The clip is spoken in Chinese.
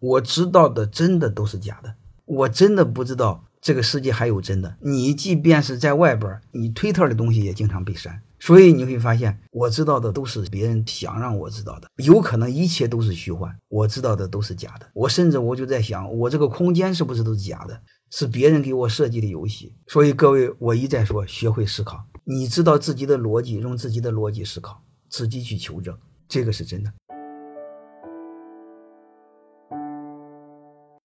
我知道的真的都是假的，我真的不知道这个世界还有真的，你即便是在外边，你推特的东西也经常被删，所以你会发现我知道的都是别人想让我知道的。有可能一切都是虚幻，我知道的都是假的，我甚至我就在想，我这个空间是不是都是假的？是别人给我设计的游戏，所以各位，我一再说，学会思考，你知道自己的逻辑，用自己的逻辑思考，自己去求证，这个是真的。